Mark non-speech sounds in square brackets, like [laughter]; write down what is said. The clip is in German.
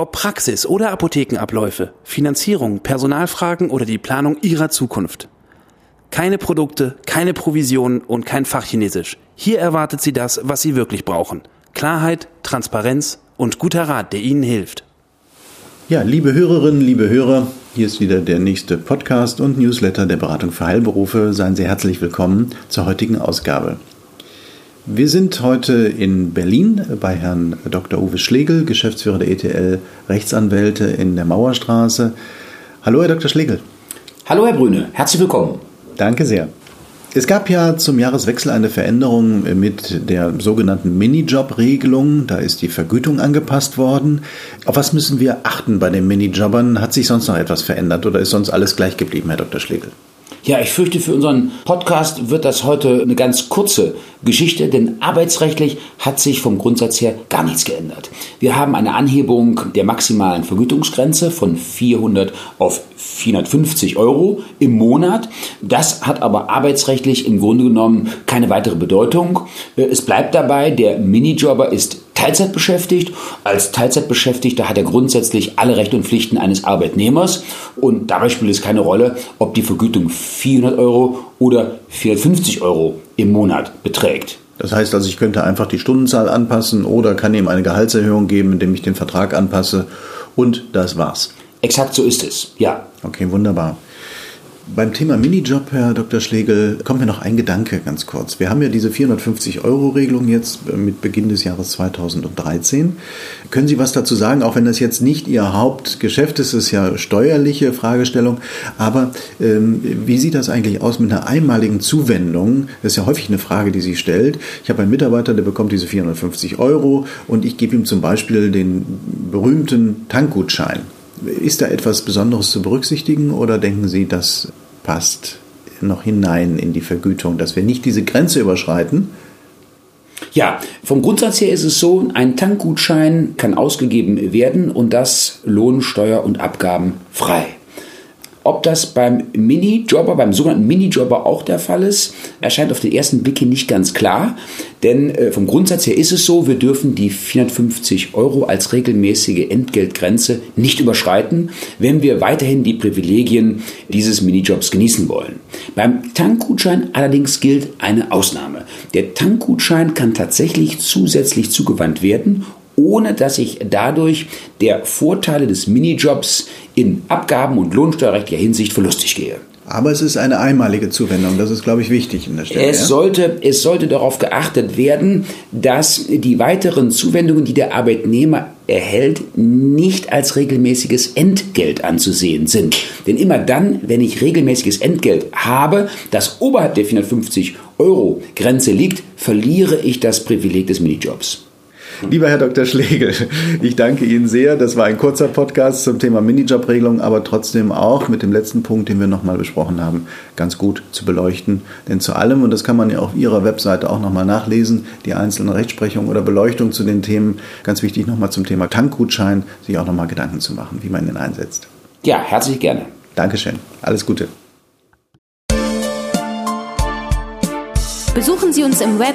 Ob Praxis oder Apothekenabläufe, Finanzierung, Personalfragen oder die Planung Ihrer Zukunft. Keine Produkte, keine Provisionen und kein Fachchinesisch. Hier erwartet Sie das, was Sie wirklich brauchen. Klarheit, Transparenz und guter Rat, der Ihnen hilft. Ja, liebe Hörerinnen, liebe Hörer, hier ist wieder der nächste Podcast und Newsletter der Beratung für Heilberufe. Seien Sie herzlich willkommen zur heutigen Ausgabe. Wir sind heute in Berlin bei Herrn Dr. Uwe Schlegel, Geschäftsführer der ETL Rechtsanwälte in der Mauerstraße. Hallo, Herr Dr. Schlegel. Hallo, Herr Brüne. Herzlich willkommen. Danke sehr. Es gab ja zum Jahreswechsel eine Veränderung mit der sogenannten Minijob-Regelung. Da ist die Vergütung angepasst worden. Auf was müssen wir achten bei den Minijobbern? Hat sich sonst noch etwas verändert oder ist sonst alles gleich geblieben, Herr Dr. Schlegel? Ja, ich fürchte, für unseren Podcast wird das heute eine ganz kurze Geschichte, denn arbeitsrechtlich hat sich vom Grundsatz her gar nichts geändert. Wir haben eine Anhebung der maximalen Vergütungsgrenze von 400 auf 450 Euro im Monat. Das hat aber arbeitsrechtlich im Grunde genommen keine weitere Bedeutung. Es bleibt dabei, der Minijobber ist Teilzeit beschäftigt. Als Teilzeitbeschäftigter hat er grundsätzlich alle Rechte und Pflichten eines Arbeitnehmers und dabei spielt es keine Rolle, ob die Vergütung 400 Euro oder 450 Euro im Monat beträgt. Das heißt also, ich könnte einfach die Stundenzahl anpassen oder kann ihm eine Gehaltserhöhung geben, indem ich den Vertrag anpasse und das war's. Exakt so ist es, ja. Okay, wunderbar. Beim Thema Minijob, Herr Dr. Schlegel, kommt mir noch ein Gedanke ganz kurz. Wir haben ja diese 450-Euro-Regelung jetzt äh, mit Beginn des Jahres 2013. Können Sie was dazu sagen, auch wenn das jetzt nicht Ihr Hauptgeschäft ist, ist ja steuerliche Fragestellung, aber ähm, wie sieht das eigentlich aus mit einer einmaligen Zuwendung? Das ist ja häufig eine Frage, die Sie stellt. Ich habe einen Mitarbeiter, der bekommt diese 450 Euro und ich gebe ihm zum Beispiel den berühmten Tankgutschein. Ist da etwas Besonderes zu berücksichtigen oder denken Sie, das passt noch hinein in die Vergütung, dass wir nicht diese Grenze überschreiten? Ja, vom Grundsatz her ist es so, ein Tankgutschein kann ausgegeben werden und das Lohnsteuer und Abgaben frei. Ob das beim Minijobber, beim sogenannten Minijobber auch der Fall ist, erscheint auf den ersten Blick hier nicht ganz klar. Denn äh, vom Grundsatz her ist es so, wir dürfen die 450 Euro als regelmäßige Entgeltgrenze nicht überschreiten, wenn wir weiterhin die Privilegien dieses Minijobs genießen wollen. Beim Tankgutschein allerdings gilt eine Ausnahme. Der Tankgutschein kann tatsächlich zusätzlich zugewandt werden ohne dass ich dadurch der Vorteile des Minijobs in Abgaben- und lohnsteuerrechtlicher Hinsicht verlustig gehe. Aber es ist eine einmalige Zuwendung, das ist, glaube ich, wichtig in der Stelle. Es, ja? sollte, es sollte darauf geachtet werden, dass die weiteren Zuwendungen, die der Arbeitnehmer erhält, nicht als regelmäßiges Entgelt anzusehen sind. Denn immer dann, wenn ich regelmäßiges Entgelt habe, das oberhalb der 450 Euro Grenze liegt, verliere ich das Privileg des Minijobs. Lieber Herr Dr. Schlegel, [laughs] ich danke Ihnen sehr. Das war ein kurzer Podcast zum Thema Minijob-Regelung, aber trotzdem auch mit dem letzten Punkt, den wir nochmal besprochen haben, ganz gut zu beleuchten. Denn zu allem, und das kann man ja auf Ihrer Webseite auch nochmal nachlesen, die einzelnen Rechtsprechungen oder Beleuchtung zu den Themen, ganz wichtig nochmal zum Thema Tankgutschein, sich auch nochmal Gedanken zu machen, wie man ihn einsetzt. Ja, herzlich gerne. Dankeschön. Alles Gute. Besuchen Sie uns im Web